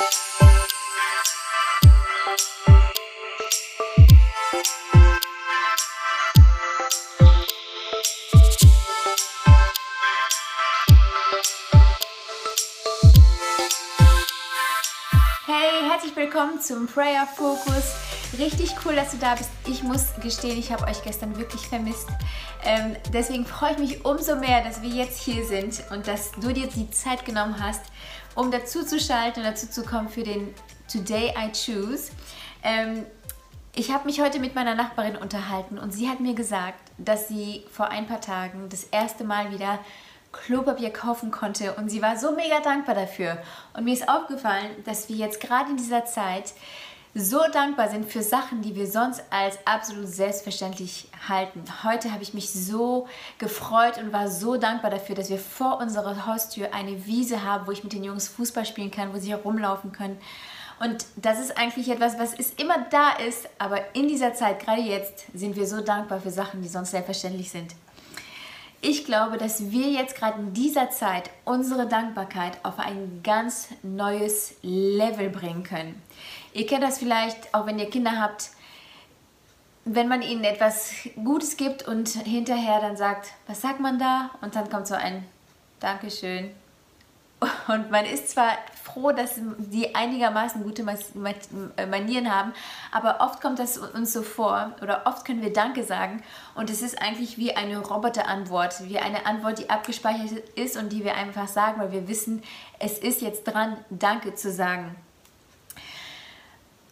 Hey, herzlich willkommen zum Prayer Focus. Richtig cool, dass du da bist. Ich muss gestehen, ich habe euch gestern wirklich vermisst. Ähm, deswegen freue ich mich umso mehr, dass wir jetzt hier sind und dass du dir die Zeit genommen hast, um dazu zu schalten und dazu zu kommen für den Today I Choose. Ähm, ich habe mich heute mit meiner Nachbarin unterhalten und sie hat mir gesagt, dass sie vor ein paar Tagen das erste Mal wieder Klopapier kaufen konnte und sie war so mega dankbar dafür. Und mir ist aufgefallen, dass wir jetzt gerade in dieser Zeit so dankbar sind für Sachen, die wir sonst als absolut selbstverständlich halten. Heute habe ich mich so gefreut und war so dankbar dafür, dass wir vor unserer Haustür eine Wiese haben, wo ich mit den Jungs Fußball spielen kann, wo sie herumlaufen können. Und das ist eigentlich etwas, was ist immer da ist, aber in dieser Zeit, gerade jetzt, sind wir so dankbar für Sachen, die sonst selbstverständlich sind. Ich glaube, dass wir jetzt gerade in dieser Zeit unsere Dankbarkeit auf ein ganz neues Level bringen können. Ihr kennt das vielleicht, auch wenn ihr Kinder habt, wenn man ihnen etwas Gutes gibt und hinterher dann sagt, was sagt man da? Und dann kommt so ein Dankeschön und man ist zwar froh, dass die einigermaßen gute Manieren haben, aber oft kommt das uns so vor oder oft können wir Danke sagen und es ist eigentlich wie eine Roboterantwort, wie eine Antwort, die abgespeichert ist und die wir einfach sagen, weil wir wissen, es ist jetzt dran, Danke zu sagen.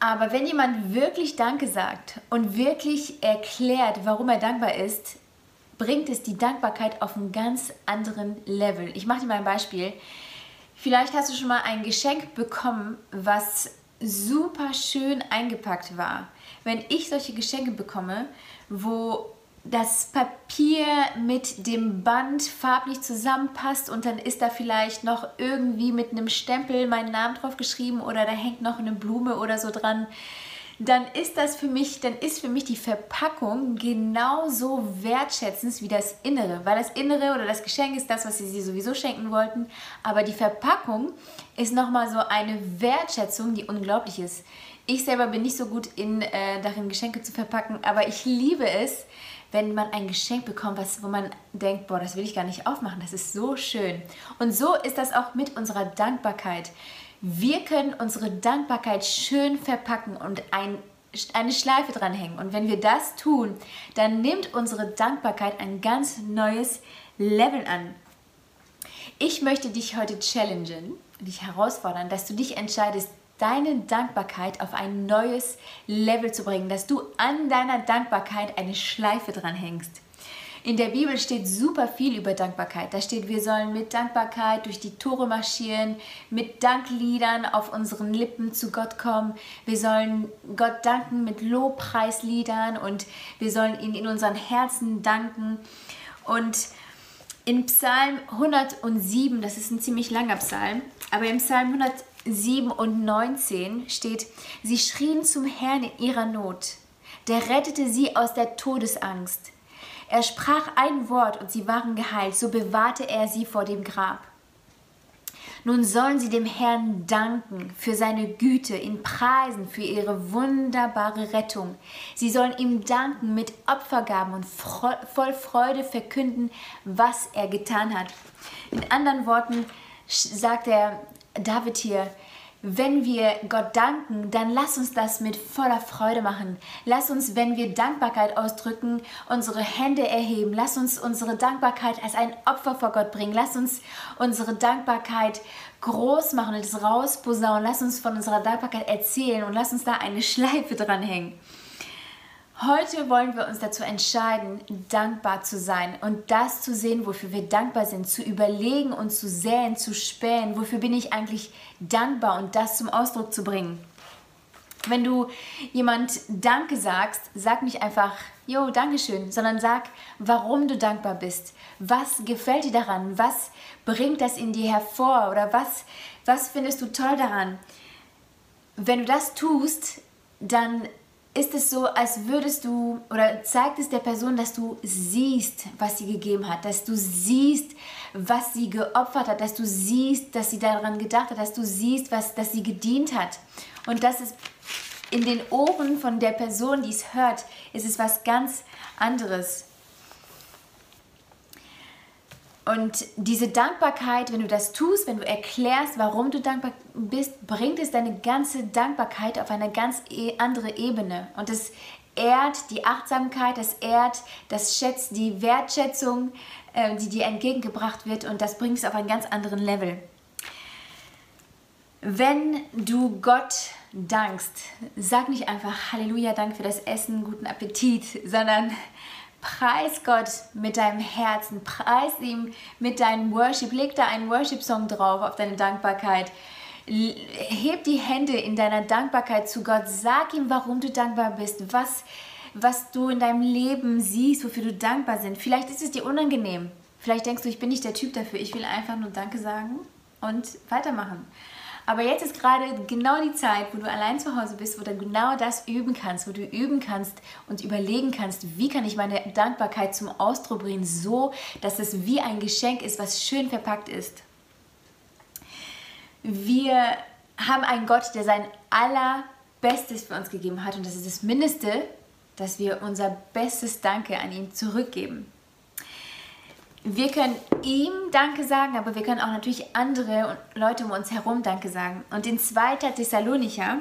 Aber wenn jemand wirklich Danke sagt und wirklich erklärt, warum er dankbar ist, bringt es die Dankbarkeit auf einen ganz anderen Level. Ich mache dir mal ein Beispiel. Vielleicht hast du schon mal ein Geschenk bekommen, was super schön eingepackt war. Wenn ich solche Geschenke bekomme, wo das Papier mit dem Band farblich zusammenpasst und dann ist da vielleicht noch irgendwie mit einem Stempel mein Name drauf geschrieben oder da hängt noch eine Blume oder so dran dann ist das für mich, dann ist für mich die Verpackung genauso wertschätzend wie das Innere, weil das Innere oder das Geschenk ist das, was sie sie sowieso schenken wollten, aber die Verpackung ist nochmal so eine Wertschätzung, die unglaublich ist. Ich selber bin nicht so gut in äh, darin Geschenke zu verpacken, aber ich liebe es, wenn man ein Geschenk bekommt, was, wo man denkt, boah, das will ich gar nicht aufmachen, das ist so schön. Und so ist das auch mit unserer Dankbarkeit. Wir können unsere Dankbarkeit schön verpacken und ein, eine Schleife dranhängen. Und wenn wir das tun, dann nimmt unsere Dankbarkeit ein ganz neues Level an. Ich möchte dich heute challengen, dich herausfordern, dass du dich entscheidest, deine Dankbarkeit auf ein neues Level zu bringen, dass du an deiner Dankbarkeit eine Schleife dranhängst. In der Bibel steht super viel über Dankbarkeit. Da steht, wir sollen mit Dankbarkeit durch die Tore marschieren, mit Dankliedern auf unseren Lippen zu Gott kommen. Wir sollen Gott danken mit Lobpreisliedern und wir sollen ihn in unseren Herzen danken. Und in Psalm 107, das ist ein ziemlich langer Psalm, aber im Psalm 107 und 19 steht, sie schrien zum Herrn in ihrer Not. Der rettete sie aus der Todesangst. Er sprach ein Wort und sie waren geheilt, so bewahrte er sie vor dem Grab. Nun sollen sie dem Herrn danken für seine Güte, ihn preisen für ihre wunderbare Rettung. Sie sollen ihm danken mit Opfergaben und voll Freude verkünden, was er getan hat. In anderen Worten sagt er David hier, wenn wir Gott danken, dann lass uns das mit voller Freude machen. Lass uns, wenn wir Dankbarkeit ausdrücken, unsere Hände erheben. Lass uns unsere Dankbarkeit als ein Opfer vor Gott bringen. Lass uns unsere Dankbarkeit groß machen und es rausposaunen. Lass uns von unserer Dankbarkeit erzählen und lass uns da eine Schleife dranhängen. Heute wollen wir uns dazu entscheiden, dankbar zu sein und das zu sehen, wofür wir dankbar sind, zu überlegen und zu säen, zu spähen, wofür bin ich eigentlich dankbar und das zum Ausdruck zu bringen. Wenn du jemand Danke sagst, sag nicht einfach, Jo, Dankeschön, sondern sag, warum du dankbar bist. Was gefällt dir daran? Was bringt das in dir hervor? Oder was, was findest du toll daran? Wenn du das tust, dann ist es so, als würdest du oder zeigt es der Person, dass du siehst, was sie gegeben hat, dass du siehst, was sie geopfert hat, dass du siehst, dass sie daran gedacht hat, dass du siehst, was, dass sie gedient hat. Und das ist in den Ohren von der Person, die es hört, ist es was ganz anderes. Und diese Dankbarkeit, wenn du das tust, wenn du erklärst, warum du dankbar bist, bringt es deine ganze Dankbarkeit auf eine ganz e-, andere Ebene. Und es ehrt die Achtsamkeit, es ehrt, das schätzt die Wertschätzung, äh, die dir entgegengebracht wird und das bringt es auf einen ganz anderen Level. Wenn du Gott dankst, sag nicht einfach Halleluja, Dank für das Essen, guten Appetit, sondern Preis Gott mit deinem Herzen, preis ihm mit deinem Worship, leg da einen Worship-Song drauf auf deine Dankbarkeit. Heb die Hände in deiner Dankbarkeit zu Gott, sag ihm, warum du dankbar bist, was, was du in deinem Leben siehst, wofür du dankbar bist. Vielleicht ist es dir unangenehm. Vielleicht denkst du, ich bin nicht der Typ dafür, ich will einfach nur Danke sagen und weitermachen. Aber jetzt ist gerade genau die Zeit, wo du allein zu Hause bist, wo du genau das üben kannst, wo du üben kannst und überlegen kannst, wie kann ich meine Dankbarkeit zum Ausdruck bringen, so dass es wie ein Geschenk ist, was schön verpackt ist. Wir haben einen Gott, der sein allerbestes für uns gegeben hat und das ist das Mindeste, dass wir unser bestes Danke an ihn zurückgeben wir können ihm Danke sagen, aber wir können auch natürlich andere Leute um uns herum Danke sagen. Und in 2. Thessalonicher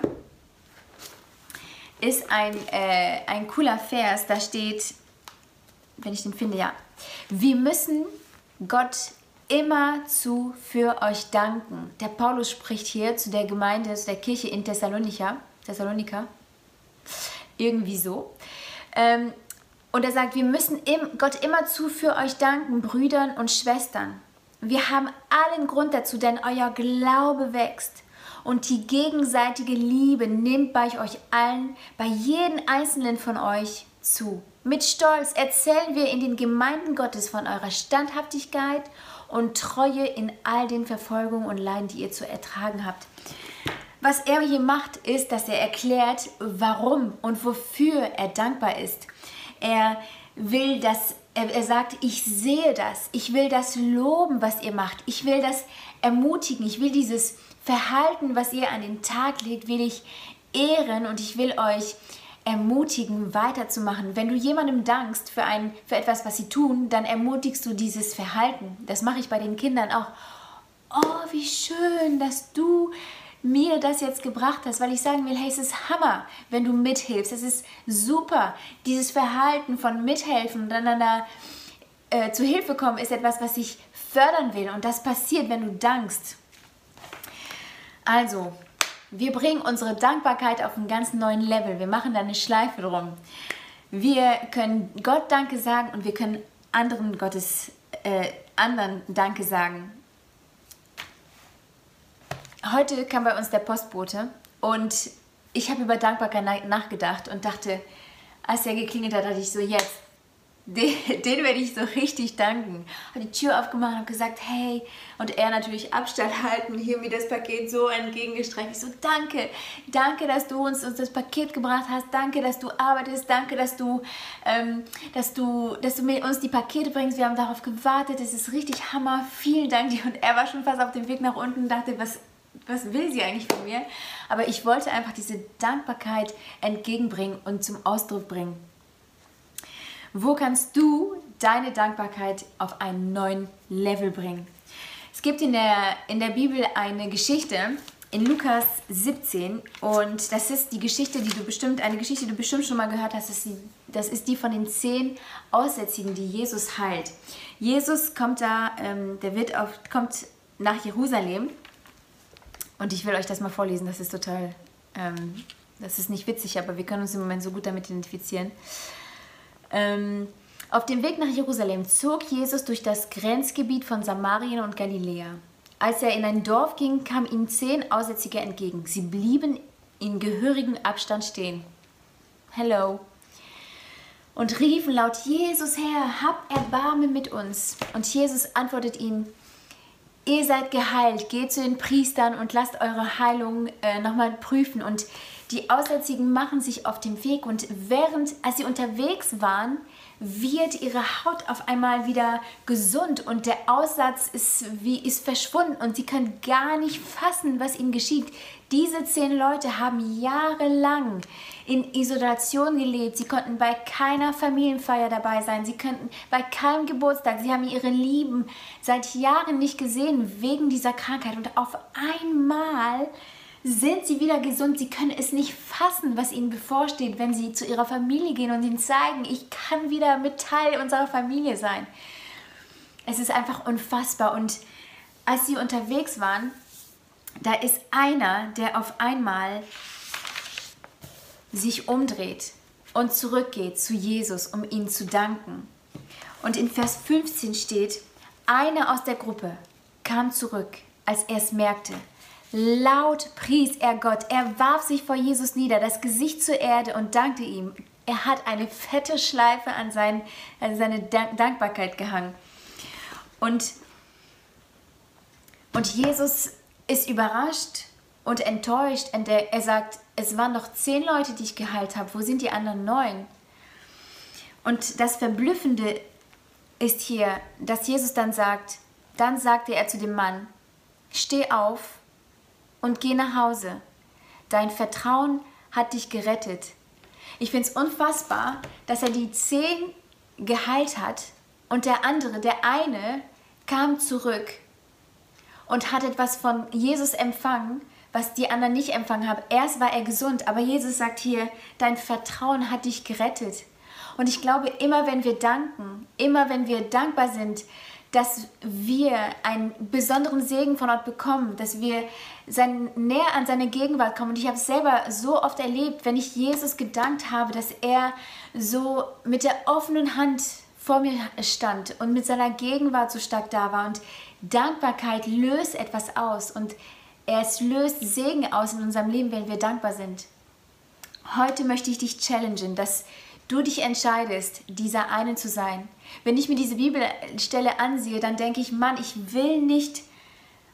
ist ein, äh, ein cooler Vers, da steht, wenn ich den finde, ja, wir müssen Gott immerzu für euch danken. Der Paulus spricht hier zu der Gemeinde, zu der Kirche in Thessalonika, Thessalonika, irgendwie so. Ähm, und er sagt, wir müssen Gott immerzu für euch danken, Brüdern und Schwestern. Wir haben allen Grund dazu, denn euer Glaube wächst. Und die gegenseitige Liebe nimmt bei euch allen, bei jedem einzelnen von euch zu. Mit Stolz erzählen wir in den Gemeinden Gottes von eurer Standhaftigkeit und Treue in all den Verfolgungen und Leiden, die ihr zu ertragen habt. Was er hier macht, ist, dass er erklärt, warum und wofür er dankbar ist. Er will das, er, er sagt, ich sehe das, ich will das loben, was ihr macht, ich will das ermutigen, ich will dieses Verhalten, was ihr an den Tag legt, will ich ehren und ich will euch ermutigen, weiterzumachen. Wenn du jemandem dankst für, ein, für etwas, was sie tun, dann ermutigst du dieses Verhalten. Das mache ich bei den Kindern auch. Oh, wie schön, dass du mir das jetzt gebracht hast, weil ich sagen will, hey, es ist Hammer, wenn du mithilfst. Es ist super. Dieses Verhalten von mithelfen und einander äh, zu Hilfe kommen ist etwas, was ich fördern will. Und das passiert, wenn du dankst. Also, wir bringen unsere Dankbarkeit auf einen ganz neuen Level. Wir machen da eine Schleife drum. Wir können Gott Danke sagen und wir können anderen Gottes äh, anderen Danke sagen heute kam bei uns der Postbote und ich habe über Dankbarkeit nachgedacht und dachte, als er geklingelt hat, dachte ich so, jetzt, den, den werde ich so richtig danken. Habe die Tür aufgemacht und gesagt, hey, und er natürlich Abstand halten, hier mir das Paket so entgegengestreckt. Ich so, danke, danke, dass du uns, uns das Paket gebracht hast, danke, dass du arbeitest, danke, dass du, ähm, dass du, dass du mir uns die Pakete bringst. Wir haben darauf gewartet, das ist richtig Hammer, vielen Dank dir. Und er war schon fast auf dem Weg nach unten und dachte, was was will sie eigentlich von mir? Aber ich wollte einfach diese Dankbarkeit entgegenbringen und zum Ausdruck bringen. Wo kannst du deine Dankbarkeit auf einen neuen Level bringen? Es gibt in der, in der Bibel eine Geschichte in Lukas 17 und das ist die Geschichte, die du bestimmt, eine Geschichte, die du bestimmt schon mal gehört hast, das ist die, das ist die von den zehn Aussätzigen, die Jesus heilt. Jesus kommt da, ähm, der wird auf, kommt nach Jerusalem und ich will euch das mal vorlesen, das ist total, ähm, das ist nicht witzig, aber wir können uns im Moment so gut damit identifizieren. Ähm, auf dem Weg nach Jerusalem zog Jesus durch das Grenzgebiet von Samarien und Galiläa. Als er in ein Dorf ging, kamen ihm zehn Aussätzige entgegen. Sie blieben in gehörigem Abstand stehen. Hello. Und riefen laut, Jesus Herr, hab Erbarmen mit uns. Und Jesus antwortet ihnen, ihr seid geheilt, geht zu den Priestern und lasst eure Heilung äh, nochmal prüfen. Und Die Aussätzigen machen sich auf den Weg und während, als sie unterwegs waren, wird ihre Haut auf einmal wieder gesund und der Aussatz ist, wie, ist verschwunden und sie können gar nicht fassen, was ihnen geschieht. Diese zehn Leute haben jahrelang in Isolation gelebt. Sie konnten bei keiner Familienfeier dabei sein. Sie konnten bei keinem Geburtstag. Sie haben ihre Lieben seit Jahren nicht gesehen wegen dieser Krankheit. Und auf einmal sind sie wieder gesund. Sie können es nicht fassen, was ihnen bevorsteht, wenn sie zu ihrer Familie gehen und ihnen zeigen, ich kann wieder mit Teil unserer Familie sein. Es ist einfach unfassbar. Und als sie unterwegs waren, da ist einer, der auf einmal sich umdreht und zurückgeht zu Jesus, um ihm zu danken. Und in Vers 15 steht, einer aus der Gruppe kam zurück, als er es merkte. Laut pries er Gott. Er warf sich vor Jesus nieder, das Gesicht zur Erde und dankte ihm. Er hat eine fette Schleife an, sein, an seine Dankbarkeit gehangen. Und, und Jesus ist überrascht und enttäuscht. Und er, er sagt, es waren noch zehn Leute, die ich geheilt habe. Wo sind die anderen neun? Und das Verblüffende ist hier, dass Jesus dann sagt, dann sagte er zu dem Mann, steh auf und geh nach Hause. Dein Vertrauen hat dich gerettet. Ich finde es unfassbar, dass er die zehn geheilt hat und der andere, der eine, kam zurück und hat etwas von Jesus empfangen, was die anderen nicht empfangen haben. Erst war er gesund, aber Jesus sagt hier, dein Vertrauen hat dich gerettet. Und ich glaube, immer wenn wir danken, immer wenn wir dankbar sind, dass wir einen besonderen Segen von Gott bekommen, dass wir sein, näher an seine Gegenwart kommen. Und ich habe es selber so oft erlebt, wenn ich Jesus gedankt habe, dass er so mit der offenen Hand vor mir stand und mit seiner Gegenwart so stark da war. Und Dankbarkeit löst etwas aus und es löst Segen aus in unserem Leben, wenn wir dankbar sind. Heute möchte ich dich challengen, dass du dich entscheidest, dieser eine zu sein. Wenn ich mir diese Bibelstelle ansehe, dann denke ich, Mann, ich will nicht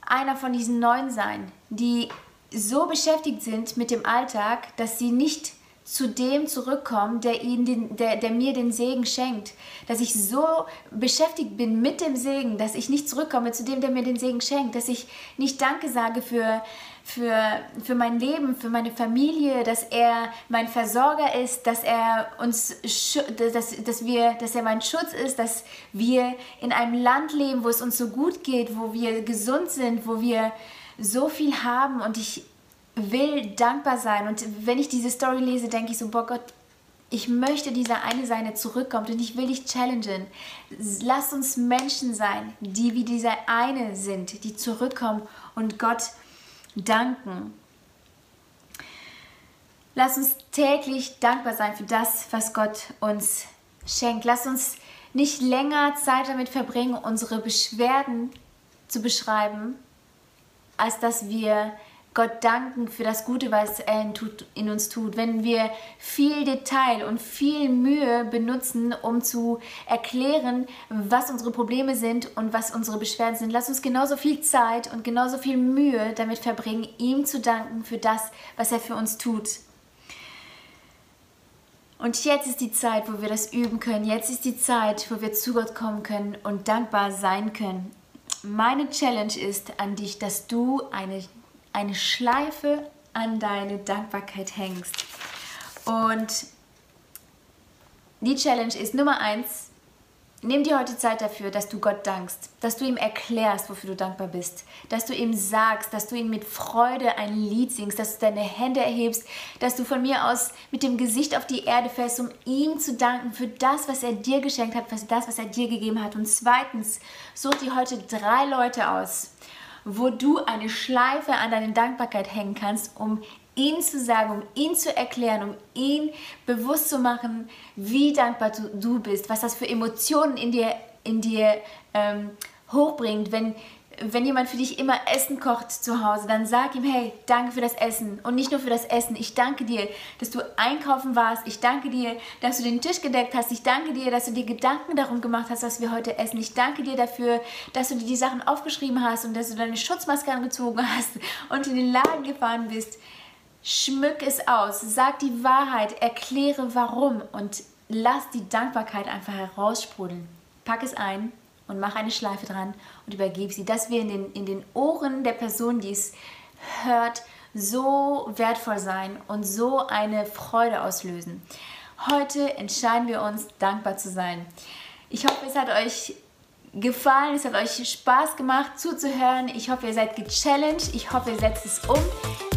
einer von diesen neun sein, die so beschäftigt sind mit dem Alltag, dass sie nicht zu dem zurückkommen, der, ihnen den, der, der mir den Segen schenkt. Dass ich so beschäftigt bin mit dem Segen, dass ich nicht zurückkomme zu dem, der mir den Segen schenkt. Dass ich nicht Danke sage für, für, für mein Leben, für meine Familie, dass er mein Versorger ist, dass er uns, dass, dass, wir, dass er mein Schutz ist, dass wir in einem Land leben, wo es uns so gut geht, wo wir gesund sind, wo wir so viel haben und ich will dankbar sein. Und wenn ich diese Story lese, denke ich so, boah Gott, ich möchte dieser eine sein, der zurückkommt und ich will dich challengen. Lass uns Menschen sein, die wie dieser eine sind, die zurückkommen und Gott danken. Lass uns täglich dankbar sein für das, was Gott uns schenkt. Lass uns nicht länger Zeit damit verbringen, unsere Beschwerden zu beschreiben, als dass wir Gott danken für das Gute, was er in uns tut. Wenn wir viel Detail und viel Mühe benutzen, um zu erklären, was unsere Probleme sind und was unsere Beschwerden sind, lass uns genauso viel Zeit und genauso viel Mühe damit verbringen, ihm zu danken für das, was er für uns tut. Und jetzt ist die Zeit, wo wir das üben können. Jetzt ist die Zeit, wo wir zu Gott kommen können und dankbar sein können. Meine Challenge ist an dich, dass du eine eine Schleife an deine Dankbarkeit hängst. Und die Challenge ist Nummer eins, nimm dir heute Zeit dafür, dass du Gott dankst, dass du ihm erklärst, wofür du dankbar bist, dass du ihm sagst, dass du ihm mit Freude ein Lied singst, dass du deine Hände erhebst, dass du von mir aus mit dem Gesicht auf die Erde fällst, um ihm zu danken für das, was er dir geschenkt hat, für das, was er dir gegeben hat. Und zweitens, such dir heute drei Leute aus, wo du eine Schleife an deine Dankbarkeit hängen kannst, um ihn zu sagen, um ihn zu erklären, um ihn bewusst zu machen, wie dankbar du, du bist, was das für Emotionen in dir, in dir ähm, hochbringt, wenn, wenn jemand für dich immer Essen kocht zu Hause, dann sag ihm, hey, danke für das Essen. Und nicht nur für das Essen. Ich danke dir, dass du einkaufen warst. Ich danke dir, dass du den Tisch gedeckt hast. Ich danke dir, dass du dir Gedanken darum gemacht hast, was wir heute essen. Ich danke dir dafür, dass du dir die Sachen aufgeschrieben hast und dass du deine Schutzmaske angezogen hast und in den Laden gefahren bist. Schmück es aus, sag die Wahrheit, erkläre warum und lass die Dankbarkeit einfach heraussprudeln. Pack es ein und mach eine Schleife dran und übergib sie, dass wir in den, in den Ohren der Person, die es hört, so wertvoll sein und so eine Freude auslösen. Heute entscheiden wir uns, dankbar zu sein. Ich hoffe, es hat euch gefallen, es hat euch Spaß gemacht zuzuhören. Ich hoffe, ihr seid gechallenged. Ich hoffe, ihr setzt es um.